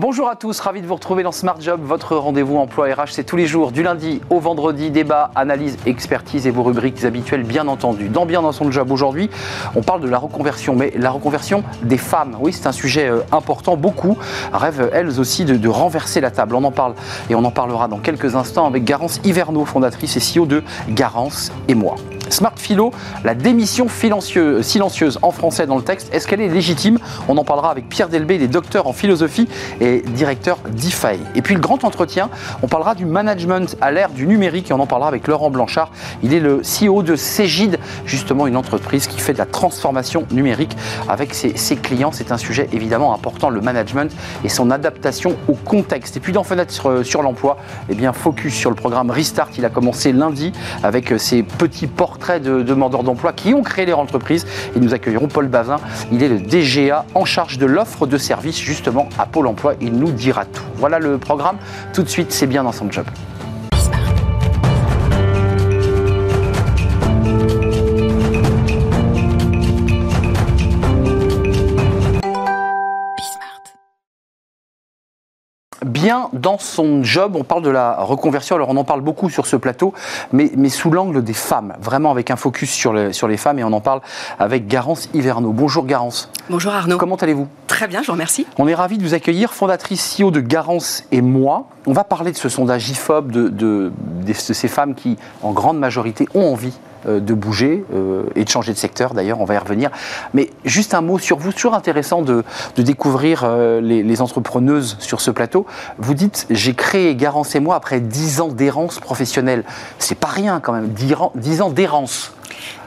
Bonjour à tous, ravi de vous retrouver dans Smart Job, votre rendez-vous emploi RH. C'est tous les jours, du lundi au vendredi, débat, analyse, expertise et vos rubriques habituelles, bien entendu. Dans Bien dans son job aujourd'hui, on parle de la reconversion, mais la reconversion des femmes. Oui, c'est un sujet euh, important. Beaucoup rêvent elles aussi de, renverser la table. On en parle et on en parlera dans quelques instants avec Garance Hiverneau, fondatrice et CEO de Garance et moi. Smart Philo, la démission silencieuse en français dans le texte, est-ce qu'elle est légitime? On en parlera avec Pierre Delbé, il est docteur en philosophie et directeur d'IFAI. Et puis le grand entretien, on parlera du management à l'ère du numérique et on en parlera avec Laurent Blanchard. Il est le CEO de Cégide, justement une entreprise qui fait de la transformation numérique avec ses, clients. C'est un sujet évidemment important, le management et son adaptation au contexte. Et puis dans Fenêtre sur l'emploi, eh bien focus sur le programme Restart. Il a commencé lundi avec ses petits de demandeurs d'emploi qui ont créé leur entreprise. Et nous accueillerons Paul Bazin. Il est le DGA en charge de l'offre de services justement à Pôle emploi. Il nous dira tout. Voilà le programme. Tout de suite, c'est bien dans son job. Bien dans son job. On parle de la reconversion, alors on en parle beaucoup sur ce plateau, mais, mais sous l'angle des femmes, vraiment avec un focus sur, les, sur les femmes, et on en parle avec Garance Hiverneau. Bonjour Garance. Bonjour Arnaud. Comment allez-vous? Très bien, je vous remercie. On est ravis de vous accueillir, fondatrice CEO de Garance et moi. On va parler de ce sondage IFOP, de, de, de ces femmes qui, en grande majorité, ont envie de bouger euh, et de changer de secteur d'ailleurs, on va y revenir. Mais juste un mot sur vous, toujours intéressant de, de découvrir euh, les, les, entrepreneuses sur ce plateau. Vous dites, j'ai créé Garance et moi après 10 ans d'errance professionnelle. C'est pas rien quand même, 10 ans d'errance.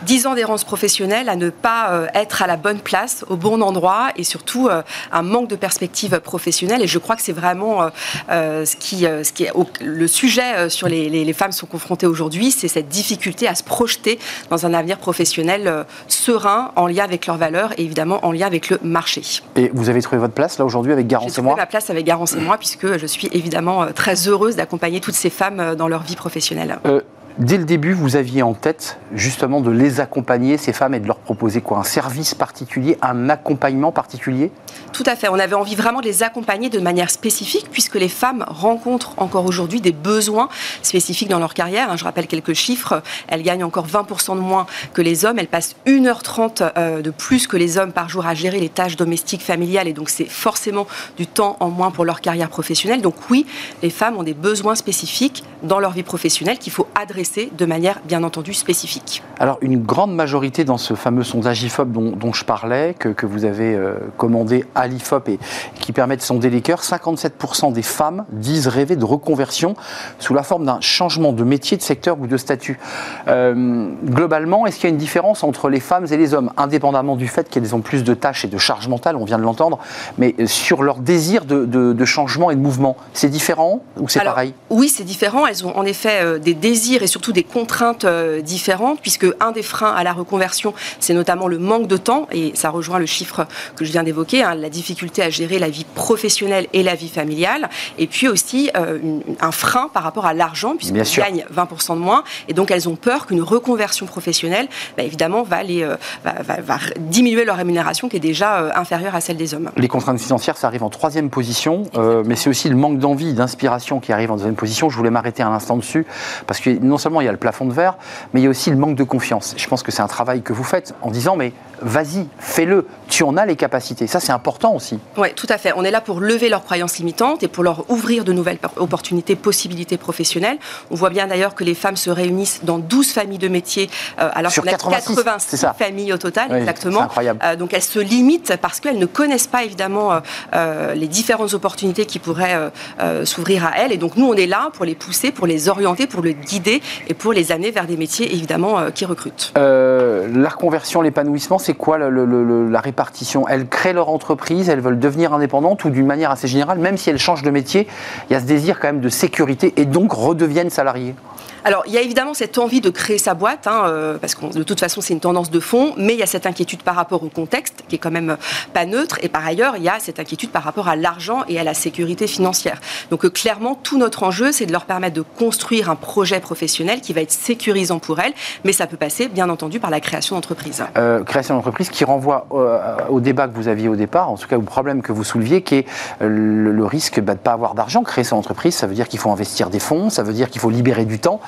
10 ans d'errance professionnelle à ne pas euh, être à la bonne place, au bon endroit et surtout euh, un manque de perspective professionnelle. Et je crois que c'est vraiment euh, ce, qui, ce qui est le sujet sur les, les, les femmes sont confrontées aujourd'hui, c'est cette difficulté à se projeter dans un avenir professionnel serein, en lien avec leurs valeurs et évidemment en lien avec le marché. Et vous avez trouvé votre place là aujourd'hui avec Garance et moi? J'ai trouvé ma place avec Garance et moi puisque je suis évidemment très heureuse d'accompagner toutes ces femmes dans leur vie professionnelle. Euh Dès le début, vous aviez en tête justement de les accompagner, ces femmes, et de leur proposer quoi? Un service particulier, un accompagnement particulier? Tout à fait. On avait envie vraiment de les accompagner de manière spécifique, puisque les femmes rencontrent encore aujourd'hui des besoins spécifiques dans leur carrière. Je rappelle quelques chiffres. Elles gagnent encore 20% de moins que les hommes. Elles passent 1h30 de plus que les hommes par jour à gérer les tâches domestiques, familiales, et donc c'est forcément du temps en moins pour leur carrière professionnelle. Donc oui, les femmes ont des besoins spécifiques dans leur vie professionnelle qu'il faut adresser de manière bien entendu spécifique. Alors une grande majorité dans ce fameux sondage IFOP dont, dont je parlais, que, que vous avez euh, commandé à l'IFOP et qui permet de sonder les cœurs, 57% des femmes disent rêver de reconversion sous la forme d'un changement de métier, de secteur ou de statut. Euh, globalement, est-ce qu'il y a une différence entre les femmes et les hommes, indépendamment du fait qu'elles ont plus de tâches et de charges mentales, on vient de l'entendre, mais sur leur désir de, de, de changement et de mouvement, c'est différent ou c'est pareil? Oui, c'est différent. Elles ont en effet euh, des désirs et surtout des contraintes euh, différentes, puisque un des freins à la reconversion, c'est notamment le manque de temps, et ça rejoint le chiffre que je viens d'évoquer, hein, la difficulté à gérer la vie professionnelle et la vie familiale, et puis aussi euh, une, un frein par rapport à l'argent, puisqu'elles gagnent 20% de moins, et donc elles ont peur qu'une reconversion professionnelle, bah, évidemment, va, les, euh, va, va, va, diminuer leur rémunération qui est déjà euh, inférieure à celle des hommes. Les contraintes financières, ça arrive en troisième position, mais c'est aussi le manque d'envie, d'inspiration qui arrive en deuxième position. Je voulais m'arrêter un instant dessus, parce que non seulement il y a le plafond de verre, mais il y a aussi le manque de confiance. Je pense que c'est un travail que vous faites en disant, mais vas-y, fais-le, tu en as les capacités. Ça, c'est important aussi. Oui, tout à fait. On est là pour lever leurs croyances limitantes et pour leur ouvrir de nouvelles opportunités, possibilités professionnelles. On voit bien d'ailleurs que les femmes se réunissent dans 12 familles de métiers, euh, alors qu'on a 86, 86 familles au total, oui, exactement. Incroyable. Euh, donc elles se limitent parce qu'elles ne connaissent pas évidemment euh, les différentes opportunités qui pourraient s'ouvrir à elles. Et donc nous, on est là pour les pousser, pour les orienter, pour le guider et pour les amener vers des métiers évidemment qui recrutent. la reconversion, l'épanouissement, c'est quoi le, le, la répartition? Elles créent leur entreprise, elles veulent devenir indépendantes ou d'une manière assez générale, même si elles changent de métier, il y a ce désir quand même de sécurité et donc redeviennent salariées Alors, il y a évidemment cette envie de créer sa boîte, hein, euh, parce que de toute façon, c'est une tendance de fond, mais il y a cette inquiétude par rapport au contexte, qui est quand même pas neutre, et par ailleurs, il y a cette inquiétude par rapport à l'argent et à la sécurité financière. Donc, euh, clairement, tout notre enjeu, c'est de leur permettre de construire un projet professionnel qui va être sécurisant pour elles, mais ça peut passer, bien entendu, par la création d'entreprise. Euh, création d'entreprise qui renvoie au débat que vous aviez au départ, en tout cas au problème que vous souleviez, qui est le, risque bah, de ne pas avoir d'argent. Créer son entreprise, ça veut dire qu'il faut investir des fonds, ça veut dire qu'il faut libérer du temps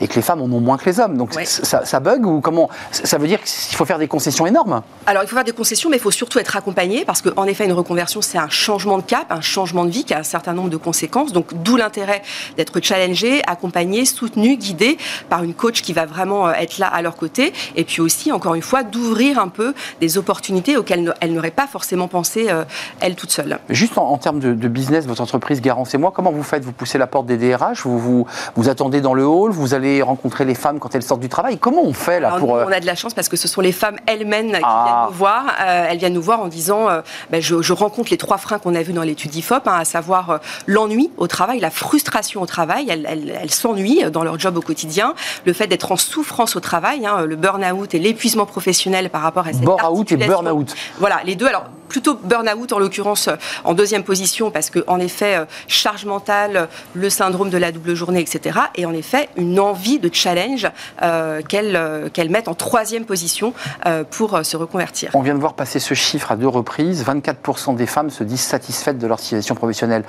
et que les femmes en ont moins que les hommes. Donc ça, bug ou comment Ça veut dire qu'il faut faire des concessions énormes Alors il faut faire des concessions, mais il faut surtout être accompagné parce qu'en effet, une reconversion, c'est un changement de cap, un changement de vie qui a un certain nombre de conséquences. Donc d'où l'intérêt d'être challengé, accompagné, soutenu, guidé par une coach qui va vraiment euh, être là à leur côté. Et puis aussi, encore une fois, d'ouvrir un peu des opportunités auxquelles elle n'aurait pas forcément pensé euh, elle toute seule. Juste en, termes de, business, votre entreprise Garance et moi, comment vous faites? Vous poussez la porte des DRH vous, vous, vous attendez dans le hall? Vous allez rencontrer les femmes quand elles sortent du travail. Comment on fait là pour... Euh, on a de la chance parce que ce sont les femmes elles-mêmes qui ah. viennent nous voir. Euh, elles viennent nous voir en disant euh, ben, je, rencontre les trois freins qu'on a vus dans l'étude IFOP, hein, à savoir l'ennui au travail, la frustration au travail. Elles, s'ennuient dans leur job au quotidien. Le fait d'être en souffrance au travail, hein, le burn-out et l'épuisement professionnel par rapport à cette Burn-out et burn-out. Voilà, les deux. Alors, plutôt burn-out en l'occurrence en deuxième position parce que en effet charge mentale, le syndrome de la double journée, etc. Et en effet une envie de challenge euh, euh, qu'elles mettent en troisième position euh, pour se reconvertir. On vient de voir passer ce chiffre à deux reprises. 24% des femmes se disent satisfaites de leur situation professionnelle.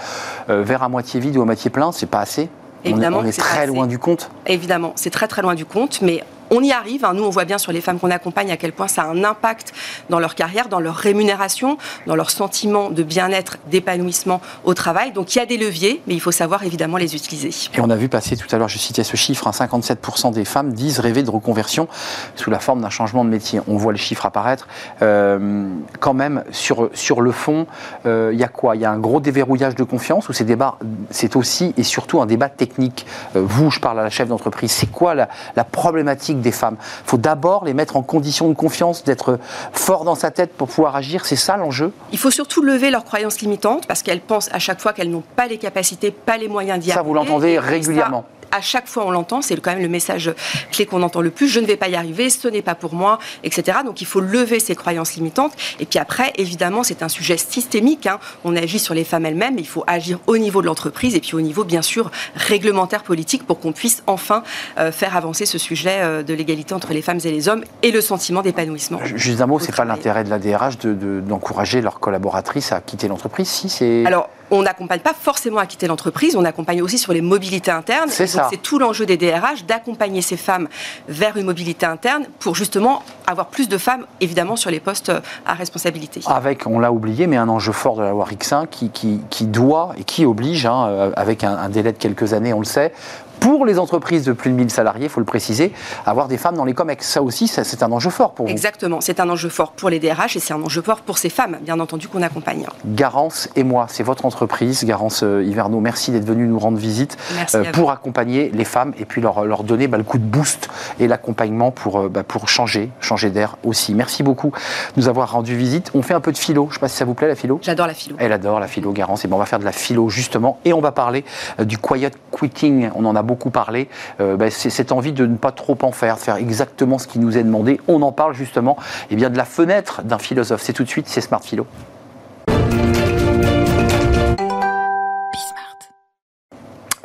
vers à moitié vide ou à moitié plein, c'est pas assez Évidemment, on est, très loin du compte. Évidemment, c'est très très loin du compte, mais on y arrive. Hein. Nous, on voit bien sur les femmes qu'on accompagne à quel point ça a un impact dans leur carrière, dans leur rémunération, dans leur sentiment de bien-être, d'épanouissement au travail. Donc il y a des leviers, mais il faut savoir évidemment les utiliser. Et on a vu passer tout à l'heure, je citais ce chiffre, 57% hein, des femmes disent rêver de reconversion sous la forme d'un changement de métier. On voit les chiffres apparaître. Euh, quand même, sur, le fond, euh, il y a quoi? Il y a un gros déverrouillage de confiance ou c'est, débat, c'est aussi et surtout un débat technique euh, Vous, je parle à la chef d'entreprise, c'est quoi la problématique des femmes. Il faut d'abord les mettre en condition de confiance, d'être fort dans sa tête pour pouvoir agir. C'est ça l'enjeu Il faut surtout lever leurs croyances limitantes parce qu'elles pensent à chaque fois qu'elles n'ont pas les capacités, pas les moyens d'y arriver. Ça, vous l'entendez régulièrement à chaque fois on l'entend, c'est quand même le message clé qu'on entend le plus, je ne vais pas y arriver, ce n'est pas pour moi, etc. Donc il faut lever ces croyances limitantes. Et puis après, évidemment, c'est un sujet systémique. Hein. On agit sur les femmes elles-mêmes, mais il faut agir au niveau de l'entreprise et puis au niveau, bien sûr, réglementaire, politique, pour qu'on puisse enfin euh, faire avancer ce sujet euh, de l'égalité entre les femmes et les hommes et le sentiment d'épanouissement. Juste un mot, c'est pas l'intérêt de la DRH d'encourager de, leurs collaboratrices à quitter l'entreprise, si c'est... Alors, on n'accompagne pas forcément à quitter l'entreprise, on accompagne aussi sur les mobilités internes. C'est ça. C'est tout l'enjeu des DRH d'accompagner ces femmes vers une mobilité interne pour justement avoir plus de femmes, évidemment, sur les postes à responsabilité. Avec, on l'a oublié, mais un enjeu fort de la loi Rixin qui, qui, doit et qui oblige, hein, euh, avec un, un délai de quelques années, on le sait, pour les entreprises de plus de 1000 salariés, il faut le préciser, avoir des femmes dans les COMEX. Ça aussi, c'est un enjeu fort pour vous. Exactement, c'est un enjeu fort pour les DRH et c'est un enjeu fort pour ces femmes, bien entendu, qu'on accompagne. Garance et moi, c'est votre entreprise, Garance euh, Hiverno. Merci d'être venu nous rendre visite euh, pour accompagner les femmes et puis leur, leur donner bah, le coup de boost et l'accompagnement pour, euh, bah, pour changer, changer d'air aussi. Merci beaucoup de nous avoir rendu visite. On fait un peu de philo. Je ne sais pas si ça vous plaît, la philo. J'adore la philo. Elle adore la philo, Garance. Et ben, on va faire de la philo justement et on va parler du quiet quitting. On en a beaucoup parlé. Euh, ben, c'est cette envie de ne pas trop en faire, de faire exactement ce qui nous est demandé. On en parle justement eh bien, de la fenêtre d'un philosophe. C'est tout de suite, c'est Smart Philo.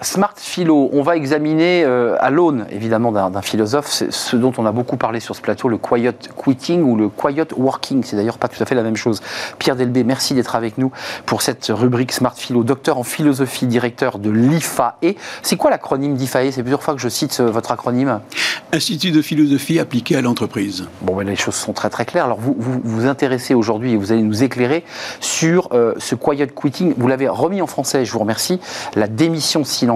Smart Philo, on va examiner euh, à l'aune évidemment d'un philosophe ce dont on a beaucoup parlé sur ce plateau, le quiet quitting ou le quiet working. C'est d'ailleurs pas tout à fait la même chose. Pierre Delbé, merci d'être avec nous pour cette rubrique Smart Philo, docteur en philosophie, directeur de l'IFAE. C'est quoi l'acronyme d'IFAE C'est plusieurs fois que je cite euh, votre acronyme. Institut de philosophie appliquée à l'entreprise. Bon, ben, les choses sont très très claires. Alors vous vous, vous intéressez aujourd'hui et vous allez nous éclairer sur euh, ce quiet quitting. Vous l'avez remis en français, je vous remercie. La démission silencieuse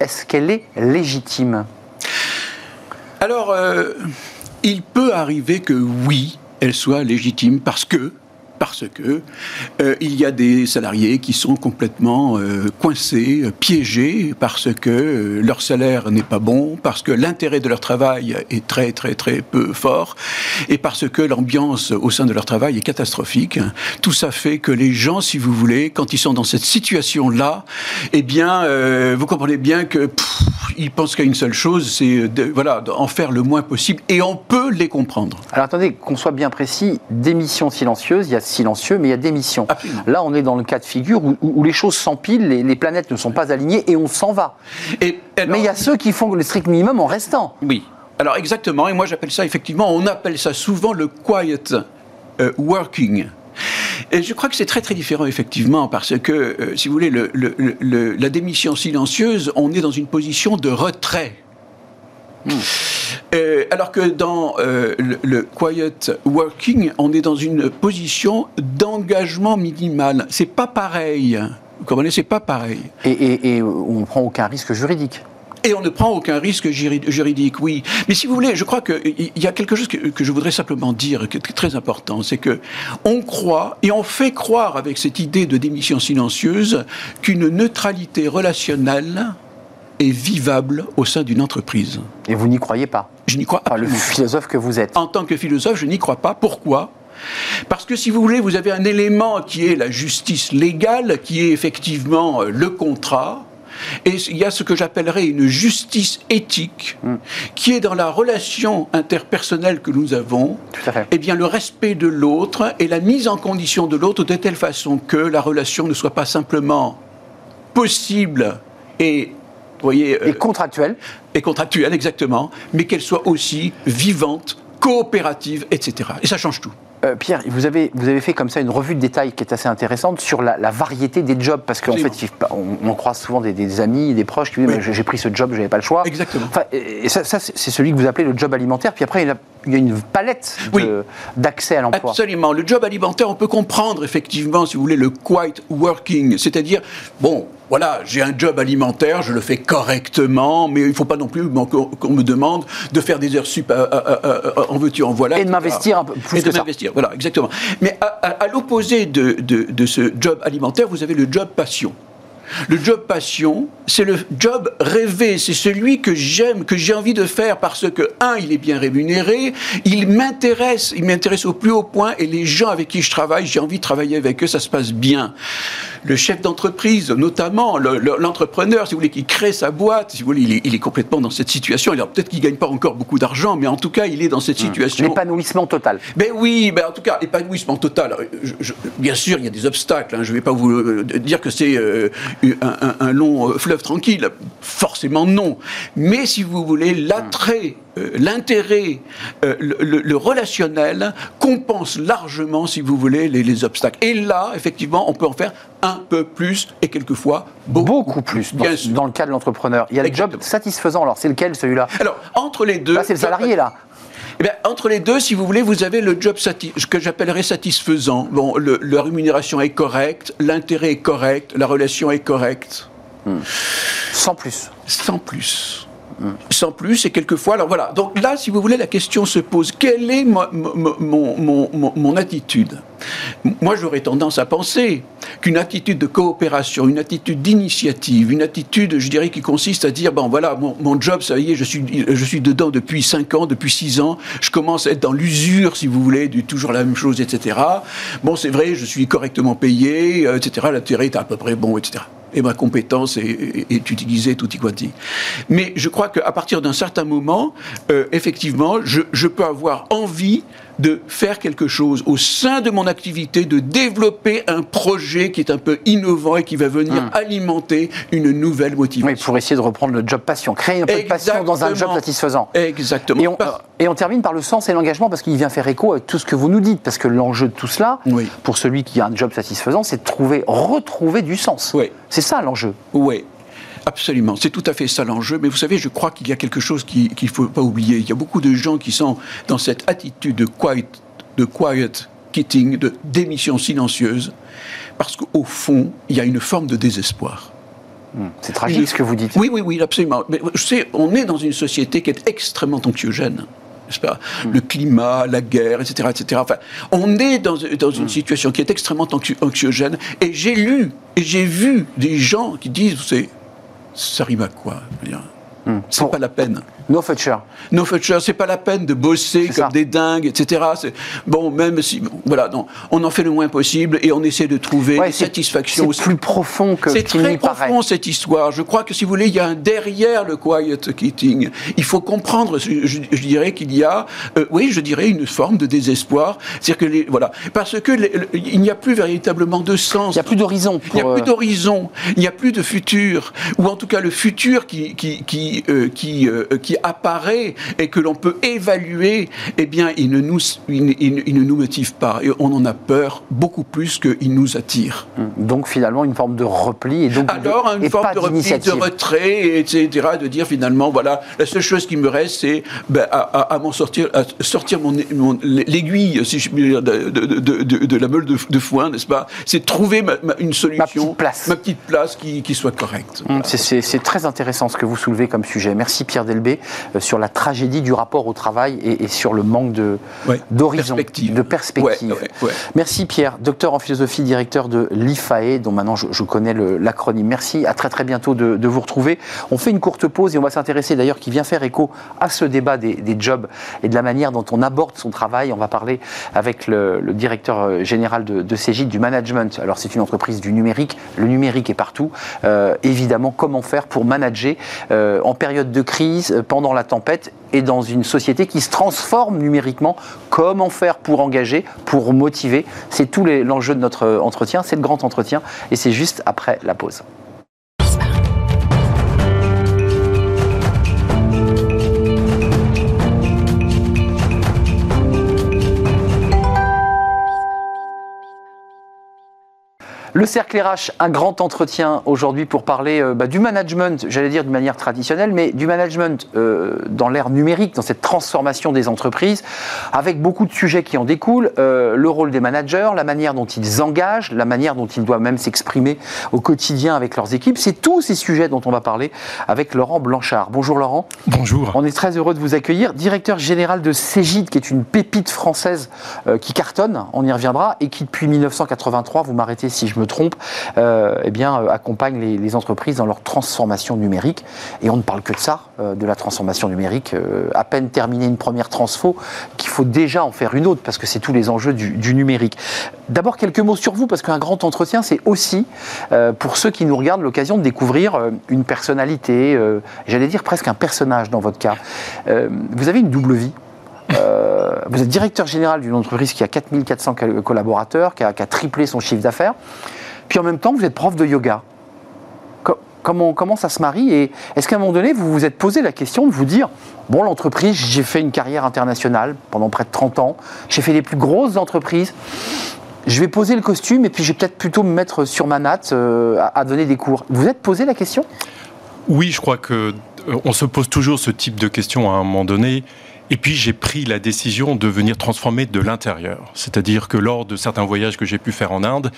est-ce qu'elle est légitime? Alors, euh, il peut arriver que oui, elle soit légitime parce que parce que euh, il y a des salariés qui sont complètement euh, coincés, piégés, parce que euh, leur salaire n'est pas bon, parce que l'intérêt de leur travail est très très très peu fort, et parce que l'ambiance au sein de leur travail est catastrophique. Tout ça fait que les gens, si vous voulez, quand ils sont dans cette situation-là, eh bien, vous comprenez bien que ils pensent qu'à une seule chose, c'est voilà, en faire le moins possible, et on peut les comprendre. Alors attendez, qu'on soit bien précis, démission silencieuse, il y a silencieux, mais il y a démission. Là, on est dans le cas de figure où, les choses s'empilent, les, planètes ne sont pas alignées, et on s'en va. Et, mais il y a ceux qui font le strict minimum en restant. Oui. Alors exactement, et moi j'appelle ça effectivement, on appelle ça souvent le quiet euh, working. Et je crois que c'est très très différent effectivement parce que, euh, si vous voulez, la démission silencieuse, on est dans une position de retrait. Hmm. Euh, alors que dans euh, le, quiet working, on est dans une position d'engagement minimal. C'est pas pareil. Vous comprenez, c'est pas pareil. Et, et, et on prend aucun risque juridique. Et on ne prend aucun risque juridique, oui. Mais si vous voulez, je crois qu'il y a quelque chose que, je voudrais simplement dire, qui est très important, c'est que on croit et on fait croire avec cette idée de démission silencieuse qu'une neutralité relationnelle est vivable au sein d'une entreprise. Et vous n'y croyez pas? Je n'y crois pas. Le philosophe que vous êtes. En tant que philosophe, je n'y crois pas. Pourquoi? Parce que si vous voulez, vous avez un élément qui est la justice légale, qui est effectivement euh, le contrat, et il y a ce que j'appellerais une justice éthique, hmm. qui est dans la relation interpersonnelle que nous avons, eh bien le respect de l'autre et la mise en condition de l'autre de telle façon que la relation ne soit pas simplement possible et voyez, et contractuelle. Et contractuelle, exactement, mais qu'elle soit aussi vivante, coopérative, etc. Et ça change tout. Euh, Pierre, vous avez, vous avez fait comme ça une revue de détails qui est assez intéressante sur la, variété des jobs, parce qu'en fait, on, croise souvent des, amis, des proches qui disent J'ai pris ce job, je n'avais pas le choix. Exactement. et ça, c'est celui que vous appelez le job alimentaire, puis après, il y a, il y a une palette d'accès à l'emploi. Absolument. Le job alimentaire, on peut comprendre effectivement, si vous voulez, le quiet working, c'est-à-dire, bon, voilà, j'ai un job alimentaire, je le fais correctement, mais il ne faut pas non plus qu'on me demande de faire des heures sup en veux-tu, en voilà. Et de m'investir un peu plus et de m'investir, voilà, exactement. Mais à, l'opposé de, de ce job alimentaire, vous avez le job passion. Le job passion, c'est le job rêvé, c'est celui que j'aime, que j'ai envie de faire parce que, un, il est bien rémunéré, il m'intéresse, il m'intéresse au plus haut point et les gens avec qui je travaille, j'ai envie de travailler avec eux, ça se passe bien. Le chef d'entreprise, notamment, l'entrepreneur, si vous voulez, qui crée sa boîte, si vous voulez, il est, complètement dans cette situation. Alors peut-être qu'il ne gagne pas encore beaucoup d'argent, mais en tout cas, il est dans cette hmm. situation. L'épanouissement total. Ben oui, ben en tout cas, l'épanouissement total. bien sûr, il y a des obstacles. Hein. je ne vais pas vous euh, dire que c'est euh, un, long euh, fleuve tranquille. Forcément non. Mais si vous voulez, l'attrait, euh, l'intérêt, euh, le, relationnel compense largement, si vous voulez, les, obstacles. Et là, effectivement, on peut en faire un peu plus et quelquefois beaucoup, plus. Dans, dans, le cas de l'entrepreneur. Il y a le job satisfaisant. Alors, c'est lequel celui-là? Alors, entre les deux. Là, c'est le salarié, là. Eh bien, entre les deux, si vous voulez, vous avez le job ce que j'appellerais satisfaisant. Bon, le, la rémunération est correcte, l'intérêt est correct, la relation est correcte. Hmm. Sans plus. Sans plus sans plus, et quelquefois, alors voilà. Donc là, si vous voulez, la question se pose, quelle est mon, mon, attitude? Moi, j'aurais tendance à penser qu'une attitude de coopération, une attitude d'initiative, une attitude, je dirais, qui consiste à dire, bon voilà, mon, job, ça y est, je suis, je suis dedans depuis 5 ans, depuis 6 ans, je commence à être dans l'usure, si vous voulez, du toujours la même chose, etc. Bon, c'est vrai, je suis correctement payé, euh, etc. L'intérêt est à peu près bon, etc et ma compétence est, utilisée tutti quanti. Mais je crois qu'à partir d'un certain moment, euh, effectivement, je, peux avoir envie de faire quelque chose au sein de mon activité, de développer un projet qui est un peu innovant et qui va venir hmm. alimenter une nouvelle motivation. Oui, pour essayer de reprendre le job passion, créer un peu de passion dans un job satisfaisant. Exactement. Et on, et on termine par le sens et l'engagement parce qu'il vient faire écho avec tout ce que vous nous dites, parce que l'enjeu de tout cela, pour celui qui a un job satisfaisant, c'est de trouver, retrouver du sens. Oui. C'est ça l'enjeu. Oui. Absolument, c'est tout à fait ça l'enjeu. Mais vous savez, je crois qu'il y a quelque chose qu'il ne faut pas oublier. Il y a beaucoup de gens qui sont dans cette attitude de quiet, de quiet quitting, de démission silencieuse, parce qu'au fond, il y a une forme de désespoir. Hmm. C'est tragique ce que vous dites. Oui, oui, oui, absolument. Mais je sais, on est dans une société qui est extrêmement anxiogène. Pas? Hmm. Le climat, la guerre, etc. etc. Enfin, on est dans, dans une hmm. situation qui est extrêmement anxiogène. Et j'ai lu et j'ai vu des gens qui disent, c'est ça rime à quoi. C'est pas la peine. No future. No future, c'est pas la peine de bosser comme des dingues, etc. Bon, même si, voilà, non, on en fait le moins possible et on essaie de trouver ouais, satisfaction. C'est plus profond que C'est très profond cette histoire. Je crois que si vous voulez, il y a un derrière le quiet quitting. Il faut comprendre. Je, dirais qu'il y a, euh, oui, je dirais une forme de désespoir. C'est-à-dire que les, voilà, parce que il n'y a plus véritablement de sens. Il n'y a plus d'horizon. Il n'y a plus euh, d'horizon. Il n'y a plus de futur, ou en tout cas le futur qui qui qui euh, qui, qui apparaît et que l'on peut évaluer, eh bien, il ne nous, il, ne nous motive pas. Et on en a peur beaucoup plus qu'il nous attire. Donc, finalement, une forme de repli. Et donc Alors, une forme de repli, de retrait, etc. De dire, finalement, voilà, la seule chose qui me reste, c'est ben, à, m'en sortir, à sortir mon, l'aiguille, si je puis dire, de, de, la meule de, foin, n'est-ce pas? C'est trouver une solution, ma petite place, ma petite place qui, qui soit correcte. Hum, c'est très intéressant ce que vous soulevez comme sujet. Merci Pierre Delbé sur la tragédie du rapport au travail et, sur le manque de d'horizon, de perspective. Merci Pierre, docteur en philosophie, directeur de l'IFAE, dont maintenant je, connais l'acronyme. Merci, à très très bientôt de, vous retrouver. On fait une courte pause et on va s'intéresser d'ailleurs, qui vient faire écho à ce débat des, jobs et de la manière dont on aborde son travail. On va parler avec le, directeur euh, général de, de Cégide du management. Alors c'est une entreprise du numérique, le numérique est partout. Euh, évidemment, comment faire pour manager euh, en période de crise, pendant la tempête et dans une société qui se transforme numériquement. Comment faire pour engager, pour motiver? C'est tout l'enjeu de notre entretien, c'est le grand entretien et c'est juste après la pause. Le cercle RH, un grand entretien aujourd'hui pour parler euh, bah, du management, j'allais dire de manière traditionnelle, mais du management euh, dans l'ère numérique, dans cette transformation des entreprises, avec beaucoup de sujets qui en découlent, euh, le rôle des managers, la manière dont ils engagent, la manière dont ils doivent même s'exprimer au quotidien avec leurs équipes. C'est tous ces sujets dont on va parler avec Laurent Blanchard. Bonjour Laurent. Bonjour. On est très heureux de vous accueillir. Directeur général de Cégide, qui est une pépite française qui cartonne, on y reviendra, et qui depuis 1983, vous m'arrêtez si je me trompe, euh, eh bien, euh, accompagne les, entreprises dans leur transformation numérique. Et on ne parle que de ça, euh, de la transformation numérique. à peine terminé une première transfo, qu'il faut déjà en faire une autre, parce que c'est tous les enjeux du, numérique. D'abord, quelques mots sur vous, parce qu'un grand entretien, c'est aussi, pour ceux qui nous regardent, l'occasion de découvrir une personnalité, j'allais dire presque un personnage dans votre cas. vous avez une double vie. Vous êtes directeur général d'une entreprise qui a 4400 collaborateurs, qui a triplé son chiffre d'affaires. Puis en même temps, vous êtes prof de yoga. Comment, comment ça se marie Et est-ce qu'à un moment donné, vous vous êtes posé la question de vous dire Bon, l'entreprise, j'ai fait une carrière internationale pendant près de 30 ans, j'ai fait les plus grosses entreprises, je vais poser le costume et puis je vais peut-être plutôt me mettre sur ma natte euh, à, donner des cours. Vous êtes posé la question? Oui, je crois que euh, on se pose toujours ce type de questions à un moment donné. Et puis j'ai pris la décision de venir transformer de l'intérieur. C'est-à-dire que lors de certains voyages que j'ai pu faire en Inde,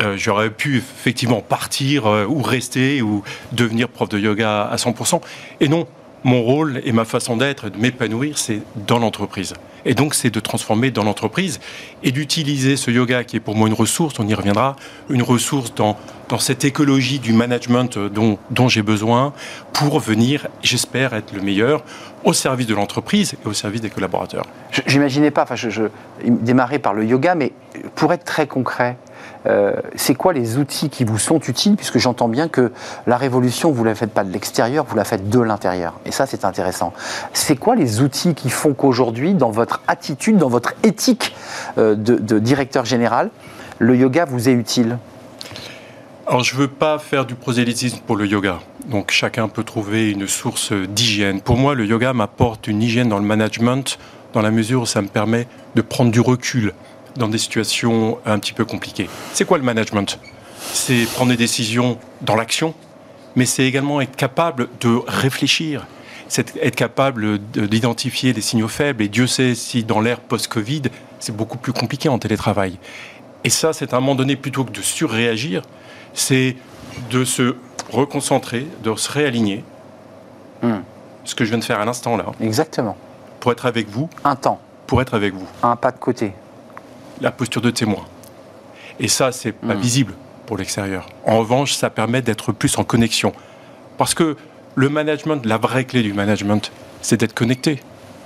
euh, j'aurais pu effectivement partir euh, ou rester ou devenir prof de yoga à 100%. Et non, mon rôle et ma façon d'être, de m'épanouir, c'est dans l'entreprise. Et donc, c'est de transformer dans l'entreprise et d'utiliser ce yoga qui est pour moi une ressource, on y reviendra, une ressource dans, dans cette écologie du management dont, dont j'ai besoin pour venir, j'espère, être le meilleur au service de l'entreprise et au service des collaborateurs. J'imaginais pas, enfin, je, démarrais par le yoga, mais pour être très concret, euh, c'est quoi les outils qui vous sont utiles? Puisque j'entends bien que la révolution, vous ne la faites pas de l'extérieur, vous la faites de l'intérieur. Et ça, c'est intéressant. C'est quoi les outils qui font qu'aujourd'hui, dans votre attitude, dans votre éthique euh, de, directeur général, le yoga vous est utile? Alors, je ne veux pas faire du prosélytisme pour le yoga. Donc, chacun peut trouver une source d'hygiène. Pour moi, le yoga m'apporte une hygiène dans le management, dans la mesure où ça me permet de prendre du recul dans des situations un petit peu compliquées. C'est quoi le management? C'est prendre des décisions dans l'action, mais c'est également être capable de réfléchir, c'est être capable d'identifier des signaux faibles. Et Dieu sait si dans l'ère post-Covid, c'est beaucoup plus compliqué en télétravail. Et ça, c'est à un moment donné, plutôt que de surréagir, c'est de se reconcentrer, de se réaligner. Hmm. Ce que je viens de faire à l'instant là. Exactement. Pour être avec vous. Un temps. Pour être avec vous. Un pas de côté la posture de témoin. Et ça, c'est pas hmm. visible pour l'extérieur. En revanche, ça permet d'être plus en connexion. Parce que le management, la vraie clé du management, c'est d'être connecté.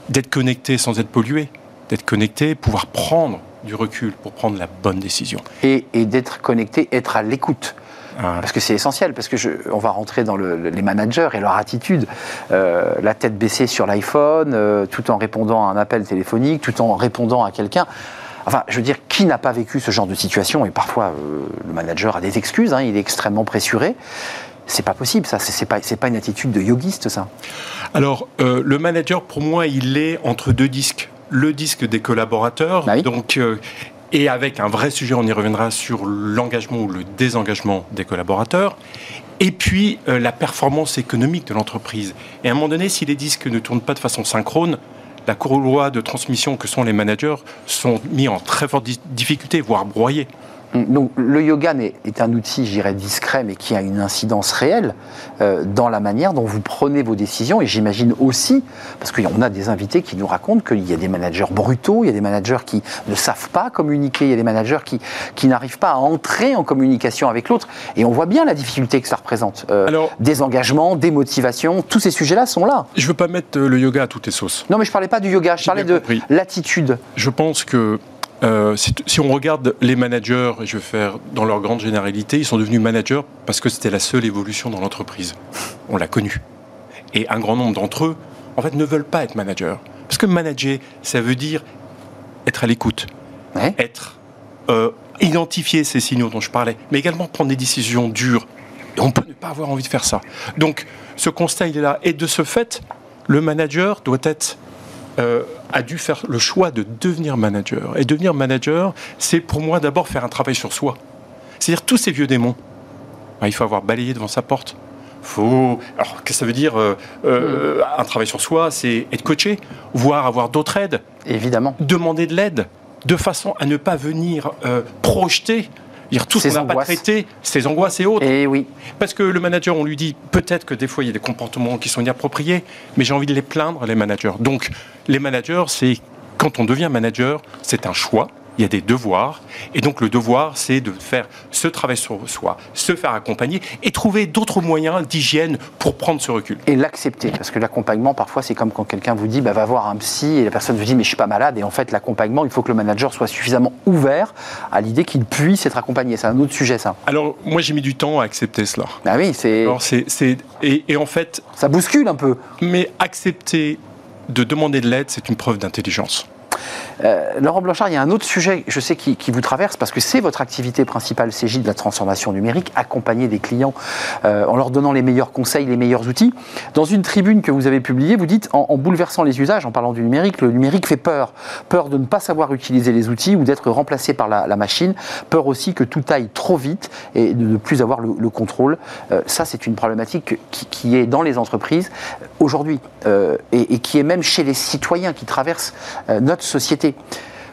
D'être connecté sans être pollué. D'être connecté, pouvoir prendre du recul pour prendre la bonne décision. Et, d'être connecté, être à l'écoute. Parce que c'est essentiel, parce que je, on va rentrer dans les managers et leur attitude. Euh, la tête baissée sur l'iPhone, euh, tout en répondant à un appel téléphonique, tout en répondant à quelqu'un. Enfin, je veux dire, qui n'a pas vécu ce genre de situation? Et parfois, euh, le manager a des excuses, hein, il est extrêmement pressuré. C'est pas possible, ça. C'est pas, pas une attitude de yogiste, ça. Alors, le manager, pour moi, il est entre deux disques le disque des collaborateurs. Bah donc, euh, et avec un vrai sujet, on y reviendra sur l'engagement ou le désengagement des collaborateurs. Et puis euh, la performance économique de l'entreprise. Et à un moment donné, si les disques ne tournent pas de façon synchrone, la courroie de transmission que sont les managers sont mis en très forte difficulté, voire broyés. Donc le yoga est un outil, j'irais, discret, mais qui a une incidence réelle euh, dans la manière dont vous prenez vos décisions. Et j'imagine aussi, parce qu'on a des invités qui nous racontent qu'il y a des managers brutaux, il y a des managers qui ne savent pas communiquer, il y a des managers qui, qui n'arrivent pas à entrer en communication avec l'autre. Et on voit bien la difficulté que ça représente. Euh, des engagements, des motivations, tous ces sujets-là sont là. Je ne veux pas mettre le yoga à toutes les sauces. Non, mais je ne parlais pas du yoga, je parlais de l'attitude. Je pense que euh, si, on regarde les managers, et je vais faire dans leur grande généralité, ils sont devenus managers parce que c'était la seule évolution dans l'entreprise. On l'a connu. Et un grand nombre d'entre eux, en fait, ne veulent pas être managers. Parce que manager, ça veut dire être à l'écoute, être euh, identifier ces signaux dont je parlais, mais également prendre des décisions dures. Et on peut ne pas avoir envie de faire ça. Donc, ce constat, il est là. Et de ce fait, le manager doit être euh, a dû faire le choix de devenir manager. Et devenir manager, c'est pour moi d'abord faire un travail sur soi. C'est-à-dire tous ces vieux démons. Ah, il faut avoir balayé devant sa porte. Faut. Alors, qu'est-ce que ça veut dire euh, euh, Un travail sur soi, c'est être coaché, voire avoir d'autres aides. Évidemment. Demander de l'aide, de façon à ne pas venir projeter Dire tout ce qu'on n'a pas traité, ses angoisses et autres. Et eh oui. Parce que le manager, on lui dit peut-être que des fois il y a des comportements qui sont inappropriés, mais j'ai envie de les plaindre, les managers. Donc les managers, c'est quand on devient manager, c'est un choix il y a des devoirs. Et donc le devoir, c'est de faire ce travail sur soi, se faire accompagner et trouver d'autres moyens d'hygiène pour prendre ce recul. Et l'accepter, parce que l'accompagnement, parfois, c'est comme quand quelqu'un vous dit, bah, va voir un psy, et la personne vous dit, mais je suis pas malade. Et en fait, l'accompagnement, il faut que le manager soit suffisamment ouvert à l'idée qu'il puisse être accompagné. C'est un autre sujet, ça. Alors, moi, j'ai mis du temps à accepter cela. Ah oui, c'est... c'est, et, et en fait... Ça bouscule un peu. Mais accepter de demander de l'aide, c'est une preuve d'intelligence. Euh, Laurent Blanchard, il y a un autre sujet, je sais, qui, vous traverse, parce que c'est votre activité principale, CJ de la transformation numérique, accompagner des clients euh, en leur donnant les meilleurs conseils, les meilleurs outils. Dans une tribune que vous avez publiée, vous dites, en, bouleversant les usages, en parlant du numérique, le numérique fait peur. Peur de ne pas savoir utiliser les outils ou d'être remplacé par la, machine. Peur aussi que tout aille trop vite et de ne plus avoir le, contrôle. Euh, ça, c'est une problématique qui, est dans les entreprises aujourd'hui et, et, qui est même chez les citoyens qui traversent notre société.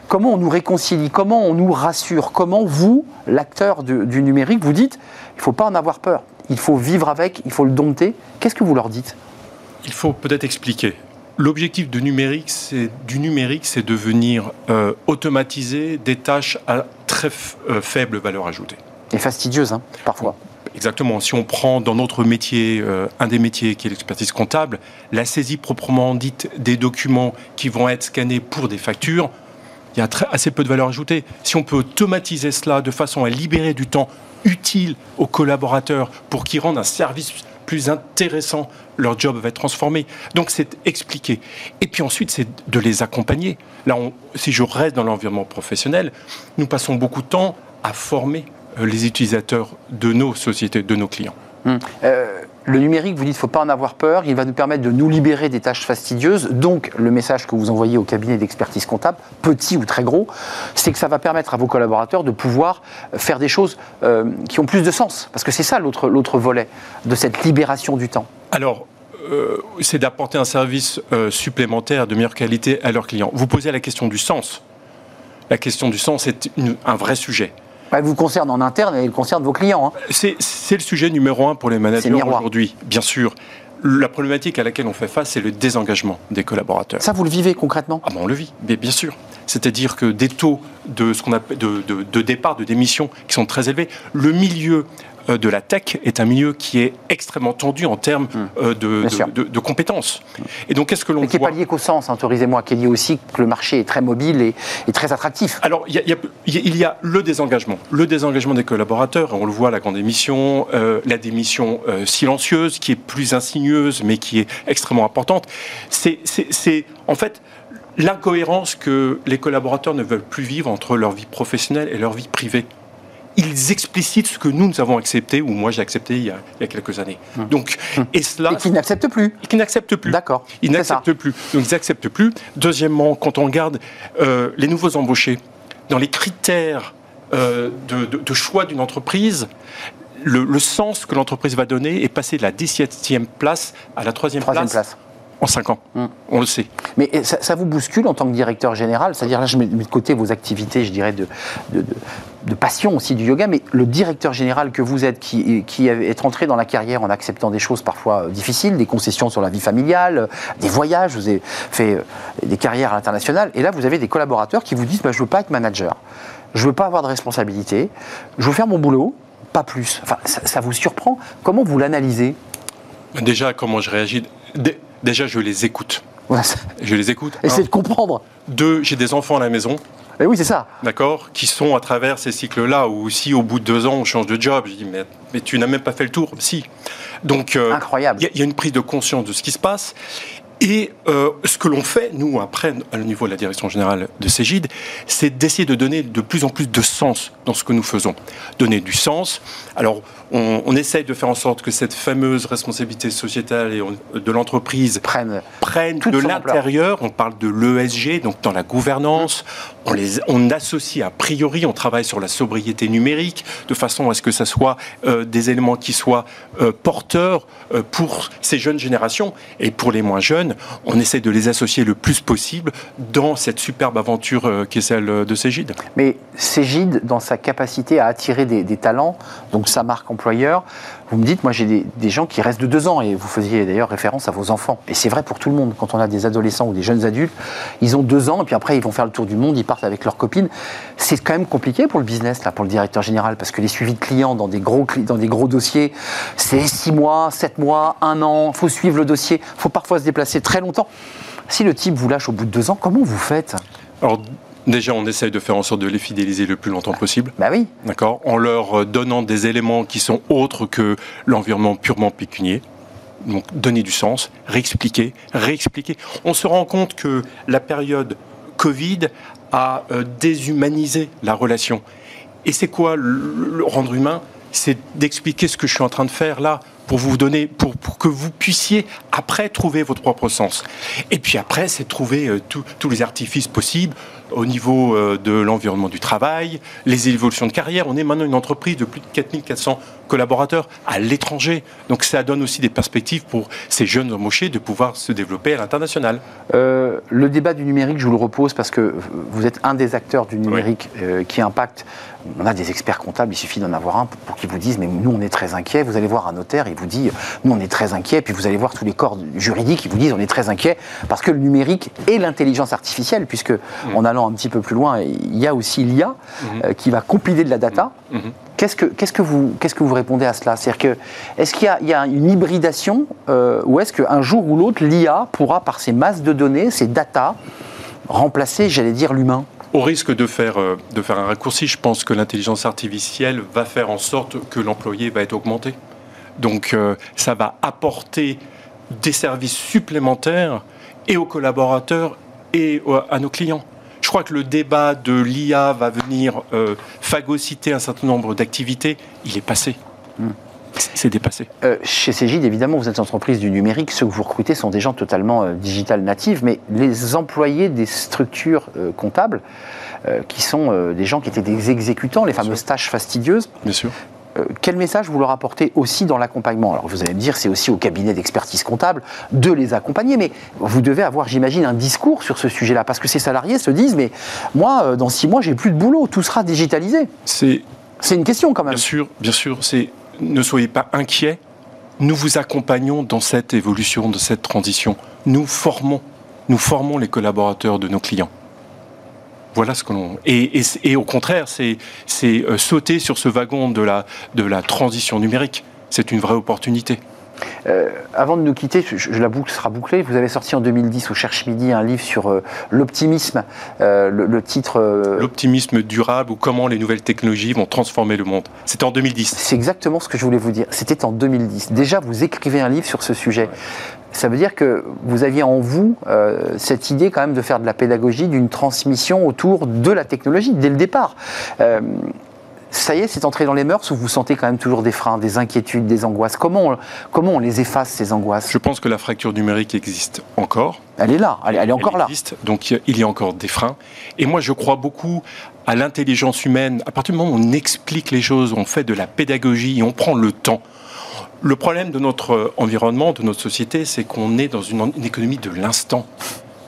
Comment on nous réconcilie Comment on nous rassure Comment vous, l'acteur du, numérique, vous dites il ne faut pas en avoir peur, il faut vivre avec, il faut le dompter Qu'est-ce que vous leur dites? Il faut peut-être expliquer. L'objectif du numérique, c'est du numérique, c'est de venir euh, automatiser des tâches à très euh, faible valeur ajoutée. Et fastidieuse, hein, parfois. Exactement. Si on prend dans notre métier, euh, un des métiers qui est l'expertise comptable, la saisie proprement dite des documents qui vont être scannés pour des factures, il y a assez peu de valeur ajoutée. Si on peut automatiser cela de façon à libérer du temps utile aux collaborateurs pour qu'ils rendent un service plus intéressant, leur job va être transformé. Donc c'est expliquer. Et puis ensuite, c'est de les accompagner. Là, si je reste dans l'environnement professionnel, nous passons beaucoup de temps à former les utilisateurs de nos sociétés, de nos clients. Hum. Euh, le numérique, vous dites, il ne faut pas en avoir peur, il va nous permettre de nous libérer des tâches fastidieuses. Donc, le message que vous envoyez au cabinet d'expertise comptable, petit ou très gros, c'est que ça va permettre à vos collaborateurs de pouvoir faire des choses euh, qui ont plus de sens. Parce que c'est ça l'autre volet de cette libération du temps. Alors, euh, c'est d'apporter un service euh, supplémentaire de meilleure qualité à leurs clients. Vous posez la question du sens. La question du sens est un vrai sujet. Elle vous concerne en interne et elle concerne vos clients. Hein. C'est le sujet numéro un pour les managers aujourd'hui, bien sûr. La problématique à laquelle on fait face, c'est le désengagement des collaborateurs. Ça, vous le vivez concrètement? Ah ben, On le vit, bien, bien sûr. C'est-à-dire que des taux de, ce qu'on appelle de, de, départ, de démission, qui sont très élevés, le milieu de la tech est un milieu qui est extrêmement tendu en termes Hum. euh, de, de- de- de compétences. Et donc, qu'est-ce que l'on Mais qui n'est voit pas lié qu'au sens, hein, autorisez-moi, qui est lié aussi que le marché est très mobile et, et très attractif. Alors, il y, a, il y a- il y a le désengagement. Le désengagement des collaborateurs, on le voit à la grande émission, euh, la démission euh, silencieuse, qui est plus insigneuse, mais qui est extrêmement importante. C'est, en fait, l'incohérence que les collaborateurs ne veulent plus vivre entre leur vie professionnelle et leur vie privée. Ils explicitent ce que nous, nous avons accepté, ou moi j'ai accepté il y a, il y a quelques années. Donc, et cela, Et qui n'accepte plus. et qui n'acceptent plus. D'accord. Ils n'acceptent plus. Donc ils n'acceptent plus. Deuxièmement, quand on regarde euh, les nouveaux embauchés, dans les critères euh, de, de- de choix d'une entreprise, le, le sens que l'entreprise va donner est passé de la 17e place à la 3e, Troisième place, place. en 5 ans. Hum. On le sait. Mais ça, ça vous bouscule en tant que directeur général? C'est-à-dire, là, je mets mets de côté vos activités, je dirais, de, de, de- de passion aussi du yoga, mais le directeur général que vous êtes, qui, qui est entré dans la carrière en acceptant des choses parfois euh, difficiles, des concessions sur la vie familiale, euh, des voyages, vous avez fait euh, des carrières à l'international, et là, vous avez des collaborateurs qui vous disent bah, Je veux pas être manager, je veux pas avoir de responsabilité, je veux faire mon boulot, pas plus. Enfin, ça, ça vous surprend Comment vous l'analysez? Déjà, comment je réagis? Dé- Déjà, je les écoute. Ça- Je les écoute. Essayez de comprendre. Deux, j'ai des enfants à la maison. Et oui, c'est ça. d'accord, qui sont à travers ces cycles-là, ou si au bout de deux ans on change de job, je dis mais, mais tu n'as même pas fait le tour, si. Donc euh, Incroyable. il y, a- il y a une prise de conscience de ce qui se passe. Et euh, ce que l'on fait, nous, après, au niveau de la direction générale de Cégide, c'est d'essayer de donner de plus en plus de sens dans ce que nous faisons. Donner du sens. Alors, on, on essaye de faire en sorte que cette fameuse responsabilité sociétale et on- de l'entreprise prennent Toute de l'intérieur. On parle de l'ESG, donc dans la gouvernance. On, les, on associe a priori, on travaille sur la sobriété numérique, de façon à ce que ça soit euh, des éléments qui soient euh, porteurs euh, pour ces jeunes générations. Et pour les moins jeunes, on essaie de les associer le plus possible dans cette superbe aventure qui est celle de Cégide. Mais Cégide, dans sa capacité à attirer des, des talents, donc sa marque employeur, vous me dites, moi j'ai des, gens qui restent de deux ans, et vous faisiez d'ailleurs référence à vos enfants. Et c'est vrai pour tout le monde, quand on a des adolescents ou des jeunes adultes, ils ont deux ans, et puis après ils vont faire le tour du monde, ils partent avec leurs copines. C'est quand même compliqué pour le business, là, pour le directeur général, parce que les suivis de clients dans des gros, dans des gros dossiers, c'est six mois, sept mois, un an, faut suivre le dossier, faut parfois se déplacer très longtemps. Si le type vous lâche au bout de deux ans, comment vous faites? Déjà, on essaye de faire en sorte de les fidéliser le plus longtemps possible. Bah oui, d'accord, en leur euh, donnant des éléments qui sont autres que l'environnement purement pécunier. Donc donner du sens, réexpliquer, réexpliquer. On se rend compte que la période Covid a euh, déshumanisé la relation. Et c'est quoi le, le rendre humain? C'est d'expliquer ce que je suis en train de faire là pour vous donner, pour, pour que vous puissiez après trouver votre propre sens. Et puis après, c'est trouver euh, tous- tous les artifices possibles au niveau euh, de l'environnement du travail, les évolutions de carrière. On est maintenant une entreprise de plus de 4400 collaborateurs à l'étranger. Donc ça donne aussi des perspectives pour ces jeunes embauchés de pouvoir se développer à l'international. Euh, le débat du numérique, je vous le repose parce que vous êtes un des acteurs du numérique qui impacte. On a des experts comptables, il suffit d'en avoir un pour, pour qu'ils vous disent Mais nous, on est très inquiets. Vous allez voir un notaire, il vous dit Nous, on est très inquiets. Puis vous allez voir tous les corps juridiques, ils vous disent On est très inquiets parce que le numérique et l'intelligence artificielle, puisque en allant un petit peu plus loin, il y a aussi l'IA euh, qui va compiler de la data. Mhm. Qu'est-ce que, qu'est-ce que vous, qu'est-ce que vous répondez à cela? C'est-à-dire que, est-ce qu'il y a, il y a une hybridation euh, ou est-ce qu'un jour ou l'autre, l'IA pourra, par ces masses de données, ces data, remplacer, j'allais dire, l'humain? Au risque de faire, euh, de faire un raccourci, je pense que l'intelligence artificielle va faire en sorte que l'employé va être augmenté. Donc euh, ça va apporter des services supplémentaires et aux collaborateurs et à nos clients. Je crois que le débat de l'IA va venir euh, phagocyter un certain nombre d'activités. Il est passé. C'est c'est dépassé. Euh, Chez Cégide, évidemment, vous êtes une entreprise du numérique. Ceux que vous recrutez sont des gens totalement euh, digital natives, mais les employés des structures euh, comptables, qui sont des gens qui étaient des exécutants, les fameuses tâches fastidieuses, Bien sûr. Euh, quel message vous leur apportez aussi dans l'accompagnement? Alors vous allez me dire, c'est aussi au cabinet d'expertise comptable de les accompagner, mais vous devez avoir, j'imagine, un discours sur ce sujet-là, parce que ces salariés se disent, mais moi, euh, dans six mois, j'ai plus de boulot, tout sera digitalisé. C'est C'est une question quand même. Bien sûr, bien sûr, c'est ne soyez pas inquiets. Nous vous accompagnons dans cette évolution, dans cette transition. Nous formons, nous formons les collaborateurs de nos clients. Voilà ce que l'on. Et, et, au contraire, c'est euh, sauter sur ce wagon de la, de la transition numérique. C'est une vraie opportunité. Euh, avant de nous quitter, je, la boucle sera bouclée. Vous avez sorti en 2010 au Cherche Midi un livre sur euh, l'optimisme. le, titre. L'optimisme durable ou comment les nouvelles technologies vont transformer le monde. C'était en 2010. C'est exactement ce que je voulais vous dire. C'était en 2010. Déjà, vous écrivez un livre sur ce sujet ça veut dire que vous aviez en vous euh, cette idée quand même de faire de la pédagogie, d'une transmission autour de la technologie dès le départ. Euh, ça y est, c'est entré dans les mœurs ou vous sentez quand même toujours des freins, des inquiétudes, des angoisses? Comment on, comment on les efface, ces angoisses? Je pense que la fracture numérique existe encore. Elle est là, elle, est encore là. donc il y a encore des freins. Et moi, je crois beaucoup à l'intelligence humaine. À partir du moment où on explique les choses, on fait de la pédagogie et on prend le temps le problème de notre environnement, de notre société, c'est qu'on est dans une, économie de l'instant.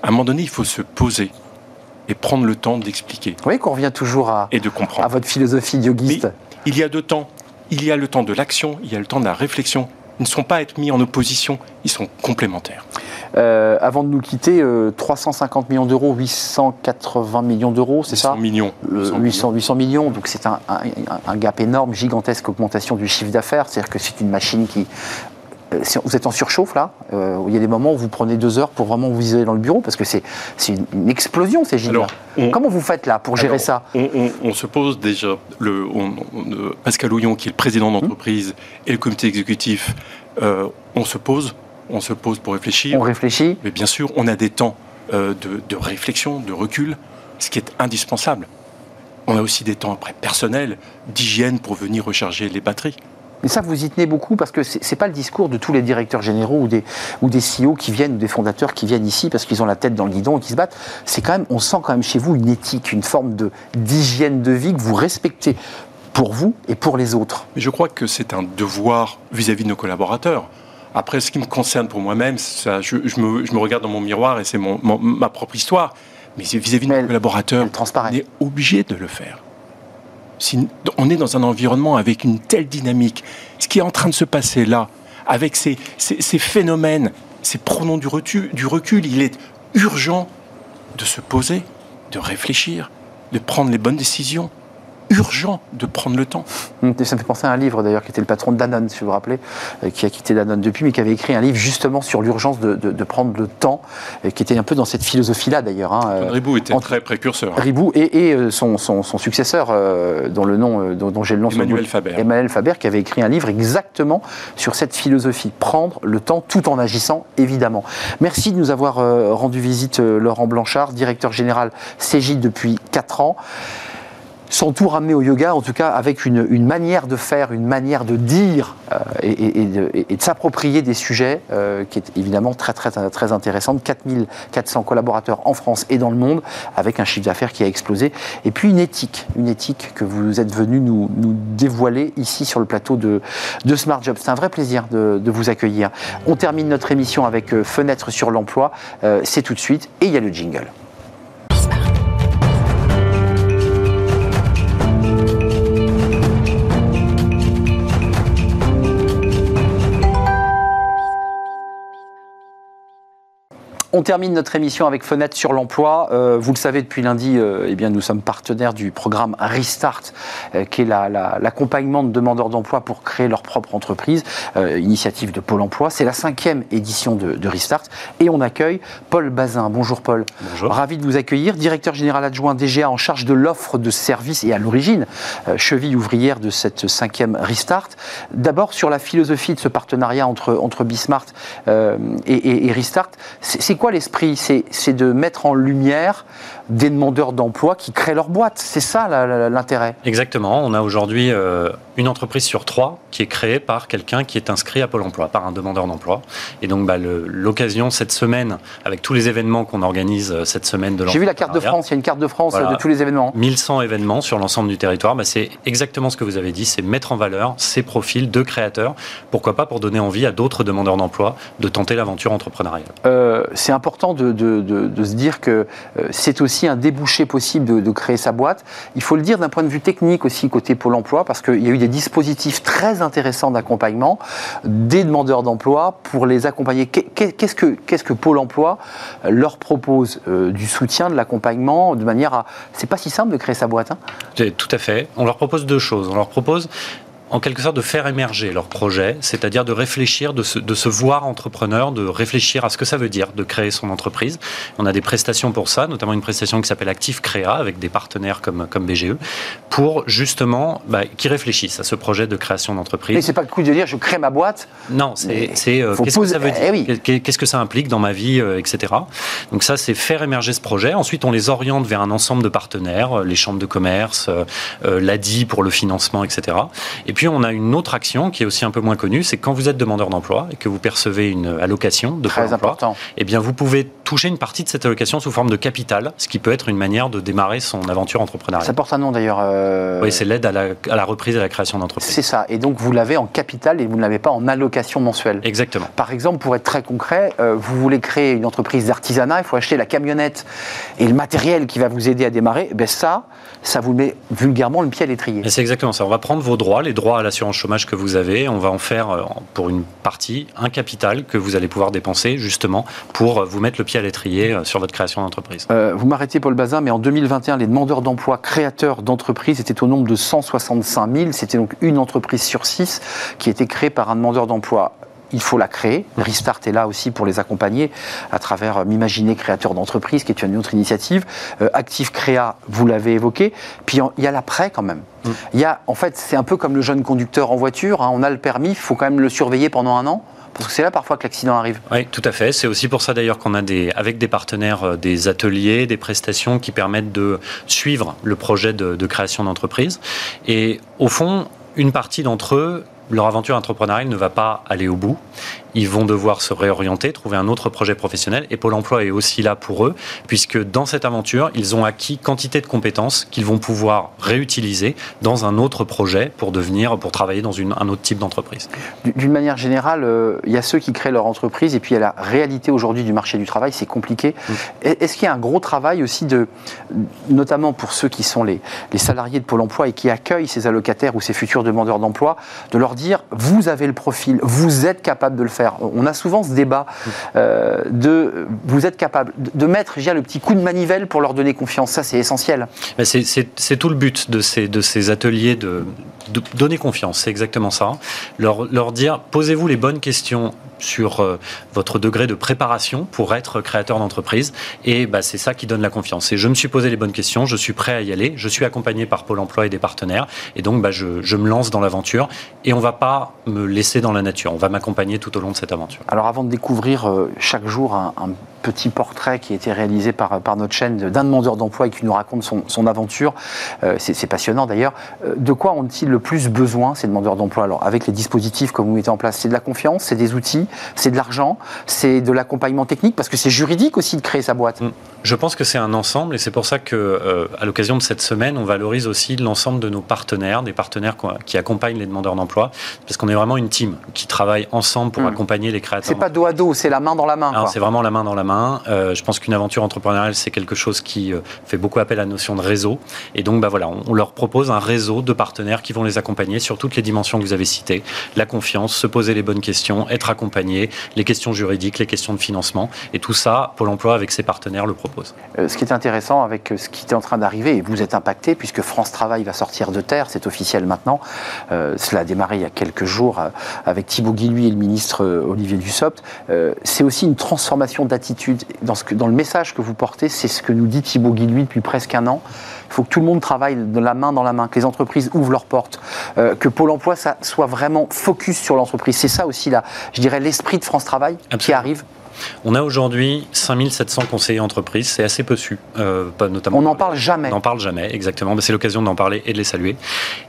À un moment donné, il faut se poser et prendre le temps d'expliquer. Oui, qu'on revient toujours à, et de comprendre. à votre philosophie yogiste. il y a deux temps. Il y a le temps de l'action, il y a le temps de la réflexion. Ne sont pas à être mis en opposition, ils sont complémentaires. Euh, avant de nous quitter, 350 euh, millions d'euros, 880 millions d'euros, c'est ça? Millions. 800, 800 millions, donc c'est un, gap énorme, gigantesque augmentation du chiffre d'affaires. C'est-à-dire que c'est une machine qui vous êtes en surchauffe là, il y a des moments où vous prenez deux heures pour vraiment vous isoler dans le bureau parce que c'est une, explosion ces gilets. Comment vous faites là pour gérer ça on, se pose déjà, le, Pascal Houillon qui est le président d'entreprise et le comité exécutif, on se pose on se pose pour réfléchir. On réfléchit. Mais bien sûr, on a des temps euh, de, réflexion, de recul, ce qui est indispensable. On a aussi des temps après personnels, d'hygiène pour venir recharger les batteries. Mais ça, vous y tenez beaucoup parce que ce n'est pas le discours de tous les directeurs généraux ou des, ou des CEO qui viennent, ou des fondateurs qui viennent ici parce qu'ils ont la tête dans le guidon et qui se battent. C'est quand même, on sent quand même chez vous une éthique, une forme de, d'hygiène de vie que vous respectez pour vous et pour les autres. Mais je crois que c'est un devoir vis à -vis de nos collaborateurs. Après, ce qui me concerne pour moi-même, je, je, me, regarde dans mon miroir et c'est ma propre histoire. Mais vis-à-vis de mes collaborateurs, on est obligé de le faire. Si on est dans un environnement avec une telle dynamique, ce qui est en train de se passer là, avec ces, phénomènes, ces pronoms du recul, il est urgent de se poser, de réfléchir, de prendre les bonnes décisions urgent de prendre le temps. Hum, ça me fait penser à un livre d'ailleurs qui était le patron de Danone, si vous vous rappelez, euh, qui a quitté Danone depuis, mais qui avait écrit un livre justement sur l'urgence de, prendre le temps, et qui était un peu dans cette philosophie-là d'ailleurs. Hein, euh, Ribou était très précurseur. Ribou et, euh, son, successeur, dont le nom, dont, j'ai le nom. Emmanuel Faber. Emmanuel Faber, qui avait écrit un livre exactement sur cette philosophie, prendre le temps tout en agissant, évidemment. Merci de nous avoir rendu visite, Laurent Blanchard, directeur général CJ depuis 4 ans sans tout ramener au yoga, en tout cas avec une, manière de faire, une manière de dire euh, et, de, s'approprier des sujets euh, qui est évidemment très très très intéressante. 4400 collaborateurs en France et dans le monde, avec un chiffre d'affaires qui a explosé. Et puis une éthique, une éthique que vous êtes venu nous, dévoiler ici sur le plateau de, de Smart Job. C'est un vrai plaisir de, vous accueillir. On termine notre émission avec euh, Fenêtre sur l'emploi. C'est tout de suite et il y a le jingle. On termine notre émission avec Fenêtre sur l'emploi. Euh, vous le savez, depuis lundi, euh, eh bien, nous sommes partenaires du programme Restart, euh, qui est l'accompagnement de demandeurs d'emploi pour créer leur propre entreprise, initiative de Pôle emploi. C'est la cinquième édition de, Restart. Et on accueille Paul Bazin. Bonjour Paul. Bonjour. Ravi de vous accueillir. Directeur général adjoint DGA en charge de l'offre de services et à l'origine, cheville ouvrière de cette cinquième Restart. D'abord, sur la philosophie de ce partenariat entre, entre Bismart et, et Restart, c'est quoi l'esprit? C'est de mettre en lumière des demandeurs d'emploi qui créent leur boîte. C'est ça l'intérêt. Exactement. On a aujourd'hui euh, une entreprise sur trois qui est créée par quelqu'un qui est inscrit à Pôle emploi, par un demandeur d'emploi. Et donc, bah, l'occasion cette semaine, avec tous les événements qu'on organise euh, cette semaine de J'ai vu la carte de France, il y a une carte de France de tous les événements. 1100 événements sur l'ensemble du territoire. Bah, c'est exactement ce que vous avez dit, c'est mettre en valeur ces profils de créateurs. Pourquoi pas pour donner envie à d'autres demandeurs d'emploi de tenter l'aventure entrepreneuriale. Euh, c'est important de, se dire que euh, c'est aussi un débouché possible de, créer sa boîte. Il faut le dire d'un point de vue technique aussi côté Pôle Emploi, parce qu'il y a eu des dispositifs très intéressants d'accompagnement des demandeurs d'emploi pour les accompagner. Qu'est-ce que, qu'est-ce que Pôle Emploi leur propose euh, du soutien, de l'accompagnement, de manière à... C'est pas si simple de créer sa boîte. Hein Tout à fait. On leur propose deux choses. On leur propose en quelque sorte de faire émerger leur projet, c'est-à-dire de réfléchir, de se, de se, voir entrepreneur, de réfléchir à ce que ça veut dire de créer son entreprise. On a des prestations pour ça, notamment une prestation qui s'appelle Active Créa avec des partenaires comme, comme BGE, pour justement bah, qui réfléchissent à ce projet de création d'entreprise. Mais c'est pas le coup de dire je crée ma boîte. Non, c'est euh, qu'est-ce que ça veut eh dire, qu'est-ce que ça implique dans ma vie, euh, etc. Donc ça, c'est faire émerger ce projet. Ensuite, on les oriente vers un ensemble de partenaires, euh, les chambres de commerce, l'ADI pour le financement, etc. Et puis on a une autre action qui est aussi un peu moins connue, c'est quand vous êtes demandeur d'emploi et que vous percevez une allocation de Très important. eh bien vous pouvez toucher une partie de cette allocation sous forme de capital, ce qui peut être une manière de démarrer son aventure entrepreneuriale. Ça porte un nom d'ailleurs. Euh, oui, c'est l'aide à la, reprise et à la création d'entreprise. C'est ça. Et donc vous l'avez en capital et vous ne l'avez pas en allocation mensuelle. Exactement. Par exemple, pour être très concret, euh, vous voulez créer une entreprise d'artisanat, il faut acheter la camionnette et le matériel qui va vous aider à démarrer. Ben ça, ça vous met vulgairement le pied à l'étrier. C'est exactement ça. On va prendre vos droits, les droits à l'assurance chômage que vous avez, on va en faire euh, pour une partie un capital que vous allez pouvoir dépenser justement pour euh, vous mettre le pied à l'étrier euh, sur votre création d'entreprise. vous m'arrêtez Paul Bazin, mais en 2021, les demandeurs d'emploi créateurs d'entreprises étaient au nombre de 165 000. C'était donc une entreprise sur six qui était créée par un demandeur d'emploi il faut la créer. Restart est là aussi pour les accompagner à travers euh, M'imaginer créateur d'entreprise, qui est une autre initiative. Euh, Active Créa, vous l'avez évoqué. Puis il y a l'après quand même. Mm. Il y a, en fait, c'est un peu comme le jeune conducteur en voiture. Hein. on a le permis, il faut quand même le surveiller pendant un an. Parce que c'est là parfois que l'accident arrive. Oui, tout à fait. C'est aussi pour ça d'ailleurs qu'on a des, avec des partenaires euh, des ateliers, des prestations qui permettent de suivre le projet de, de création d'entreprise. Et au fond, une partie d'entre eux leur aventure entrepreneuriale ne va pas aller au bout ils vont devoir se réorienter, trouver un autre projet professionnel. Et Pôle emploi est aussi là pour eux, puisque dans cette aventure, ils ont acquis quantité de compétences qu'ils vont pouvoir réutiliser dans un autre projet pour devenir, pour travailler dans une, un autre type d'entreprise. D'une manière générale, euh, il y a ceux qui créent leur entreprise et puis il y a la réalité aujourd'hui du marché du travail, c'est compliqué. Mm. Est-ce qu'il y a un gros travail aussi de, notamment pour ceux qui sont les, les salariés de Pôle emploi et qui accueillent ces allocataires ou ces futurs demandeurs d'emploi, de leur dire, vous avez le profil, vous êtes capable de le faire? On a souvent ce débat euh, de vous êtes capable de mettre le petit coup de manivelle pour leur donner confiance. Ça, c'est essentiel. C'est tout le but de ces, de ces ateliers de, donner confiance. C'est exactement ça. Leur, leur dire posez-vous les bonnes questions sur euh, votre degré de préparation pour être créateur d'entreprise. Et bah, c'est ça qui donne la confiance. Et je me suis posé les bonnes questions, je suis prêt à y aller, je suis accompagné par Pôle emploi et des partenaires. Et donc, bah, je, je, me lance dans l'aventure. Et on va pas me laisser dans la nature, on va m'accompagner tout au long de cette aventure. Alors, avant de découvrir euh, chaque jour un, petit portrait qui a été réalisé par, par notre chaîne d'un demandeur d'emploi et qui nous raconte son, son aventure, euh, c'est passionnant d'ailleurs, de quoi ont-ils le plus besoin, ces demandeurs d'emploi Alors, avec les dispositifs que vous mettez en place, c'est de la confiance, c'est des outils c'est de l'argent, c'est de l'accompagnement technique, parce que c'est juridique aussi de créer sa boîte. Mm. Je pense que c'est un ensemble, et c'est pour ça que, euh, à l'occasion de cette semaine, on valorise aussi l'ensemble de nos partenaires, des partenaires qui accompagnent les demandeurs d'emploi, parce qu'on est vraiment une team qui travaille ensemble pour mm. accompagner les créateurs. C'est pas dos à dos, c'est la main dans la main. C'est vraiment la main dans la main. Euh, je pense qu'une aventure entrepreneuriale, c'est quelque chose qui euh, fait beaucoup appel à la notion de réseau, et donc bah voilà, on, leur propose un réseau de partenaires qui vont les accompagner sur toutes les dimensions que vous avez citées la confiance, se poser les bonnes questions, être accompagné les questions juridiques, les questions de financement. Et tout ça, Pôle emploi, avec ses partenaires, le propose. Euh, ce qui est intéressant avec euh, ce qui est en train d'arriver, et vous êtes impacté, puisque France Travail va sortir de terre, c'est officiel maintenant. Euh, cela a démarré il y a quelques jours avec Thibaut Guilluy et le ministre Olivier Dussopt. c'est aussi une transformation d'attitude. Dans, dans le message que vous portez, c'est ce que nous dit Thibaut Guilluy depuis presque un an. Il faut que tout le monde travaille de la main dans la main, que les entreprises ouvrent leurs portes, que Pôle emploi ça soit vraiment focus sur l'entreprise. C'est ça aussi, là, je dirais, l'esprit de France Travail qui arrive on a aujourd'hui 5700 conseillers entreprises, c'est assez peu su. Euh, notamment, on n'en parle jamais. On n'en parle jamais, exactement. C'est l'occasion d'en parler et de les saluer.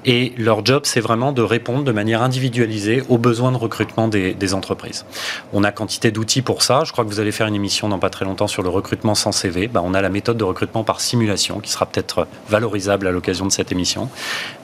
Et leur job, c'est vraiment de répondre de manière individualisée aux besoins de recrutement des, entreprises. On a quantité d'outils pour ça. Je crois que vous allez faire une émission dans pas très longtemps sur le recrutement sans CV. Ben, on a la méthode de recrutement par simulation qui sera peut-être valorisable à l'occasion de cette émission.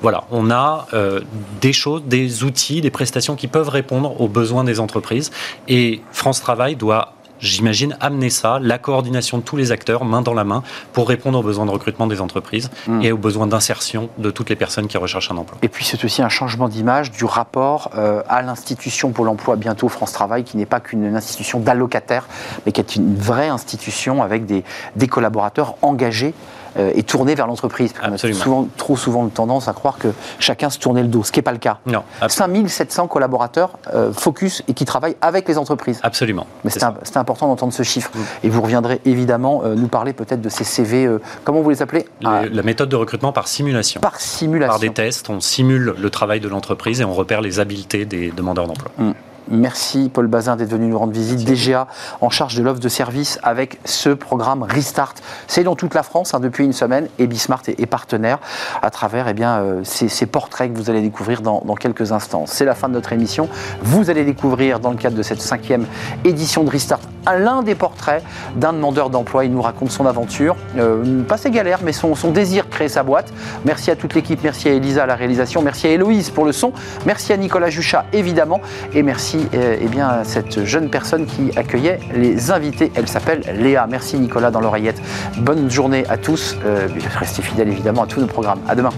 Voilà, on a euh, des choses, des outils, des prestations qui peuvent répondre aux besoins des entreprises. Et France Travail doit j'imagine amener ça, la coordination de tous les acteurs, main dans la main, pour répondre aux besoins de recrutement des entreprises mm. et aux besoins d'insertion de toutes les personnes qui recherchent un emploi. Et puis c'est aussi un changement d'image du rapport euh, à l'institution Pôle emploi, bientôt France Travail, qui n'est pas qu'une institution d'allocataires, mais qui est une vraie institution avec des, des collaborateurs engagés et tourner vers l'entreprise. On a souvent, trop souvent tendance à croire que chacun se tournait le dos, ce qui n'est pas le cas. Non. 5700 collaborateurs euh, focus et qui travaillent avec les entreprises. Absolument. Mais c'est important d'entendre ce chiffre. Mm. Et vous reviendrez évidemment euh, nous parler peut-être de ces CV, comment vous les appelez? Ah. La méthode de recrutement par simulation. Par simulation. Par des tests, on simule le travail de l'entreprise et on repère les habiletés des demandeurs d'emploi. Mm. Merci Paul Bazin d'être venu nous rendre visite. DGA en charge de l'offre de service avec ce programme Restart. C'est dans toute la France hein, depuis une semaine et Bismart est, partenaire à travers eh bien, euh, ces, portraits que vous allez découvrir dans, quelques instants. C'est la fin de notre émission. Vous allez découvrir dans le cadre de cette cinquième édition de Restart l'un des portraits d'un demandeur d'emploi. Il nous raconte son aventure, euh, pas ses galères, mais son, désir de créer sa boîte. Merci à toute l'équipe, merci à Elisa à la réalisation, merci à Héloïse pour le son, merci à Nicolas Juchat évidemment et merci euh, eh bien, cette jeune personne qui accueillait les invités. Elle s'appelle Léa. Merci Nicolas dans l'oreillette. Bonne journée à tous. Euh, restez fidèles évidemment à tous nos programmes. À demain.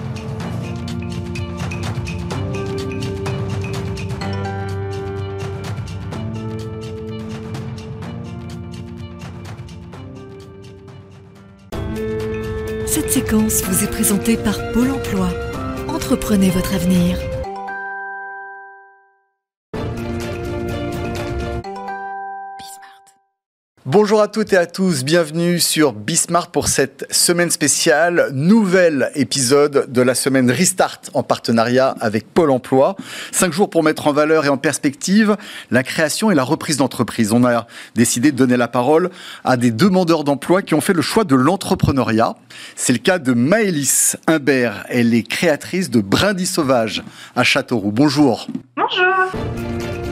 Cette séquence vous est présentée par Pôle Emploi. Entreprenez votre avenir. Bonjour à toutes et à tous, bienvenue sur Bismart pour cette semaine spéciale, nouvel épisode de la semaine Restart en partenariat avec Pôle Emploi. Cinq jours pour mettre en valeur et en perspective la création et la reprise d'entreprise. On a décidé de donner la parole à des demandeurs d'emploi qui ont fait le choix de l'entrepreneuriat. C'est le cas de Maëlys Imbert, elle est créatrice de Brindis Sauvage à Châteauroux. Bonjour. Bonjour.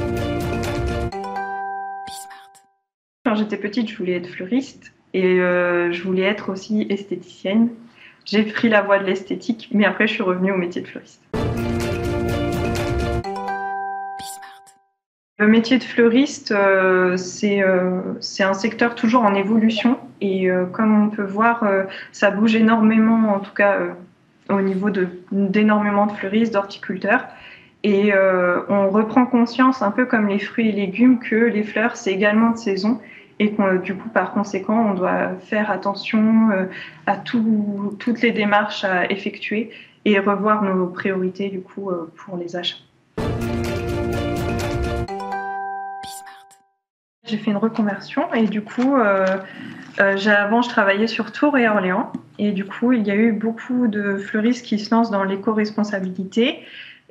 Quand j'étais petite, je voulais être fleuriste et euh, je voulais être aussi esthéticienne. J'ai pris la voie de l'esthétique, mais après, je suis revenue au métier de fleuriste. Le métier de fleuriste, euh, euh, c'est un secteur toujours en évolution et comme on peut voir, ça bouge énormément, en tout cas au niveau d'énormément de fleuristes, d'horticulteurs. Et on reprend conscience, un peu comme les fruits et légumes, que les fleurs, c'est également de saison et du coup, par conséquent, on doit faire attention euh, à toutes les démarches à effectuer et revoir nos priorités du coup euh, pour les achats. J'ai fait une reconversion et du coup, euh, avant je travaillais sur Tours et Orléans et du coup il y a eu beaucoup de fleuristes qui se lancent dans l'éco-responsabilité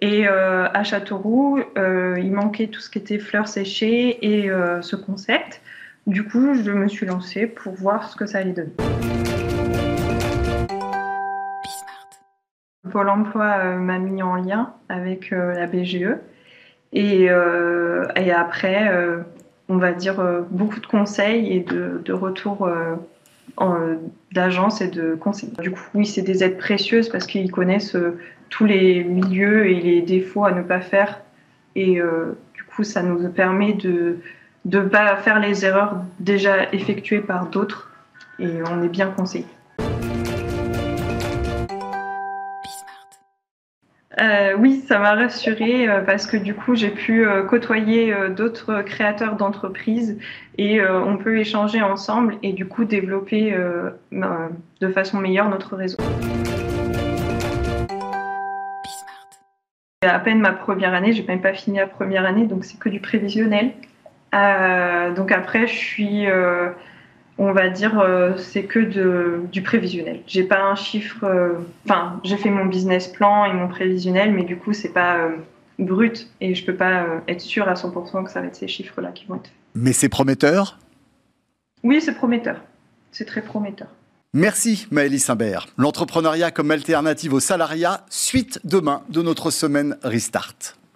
et à Châteauroux il manquait tout ce qui était fleurs séchées et ce concept. Du coup, je me suis lancée pour voir ce que ça allait donner. Pôle emploi euh, m'a mis en lien avec euh, la BGE. Et, euh, et après, on va dire beaucoup de conseils et de, de retours d'agence et de conseils. Du coup, oui, c'est des aides précieuses parce qu'ils connaissent tous les milieux et les défauts à ne pas faire. Et du coup, ça nous permet de, de ne pas faire les erreurs déjà effectuées par d'autres et on est bien conseillé. Euh, oui, ça m'a rassurée euh, parce que du coup, j'ai pu euh, côtoyer d'autres créateurs d'entreprises et on peut échanger ensemble et du coup développer de façon meilleure notre réseau. À peine ma première année, j'ai même pas fini la première année, donc c'est que du prévisionnel. Euh, donc après, je suis, euh, on va dire, euh, c'est que de, du prévisionnel. J'ai pas un chiffre. Enfin, j'ai fait mon business plan et mon prévisionnel, mais du coup, c'est pas brut et je peux pas être sûre à 100% que ça va être ces chiffres-là qui vont être. Mais c'est prometteur? Oui, c'est prometteur. C'est très prometteur. Merci Maëlys Imbert. L'entrepreneuriat comme alternative au salariat, suite demain de notre semaine Restart.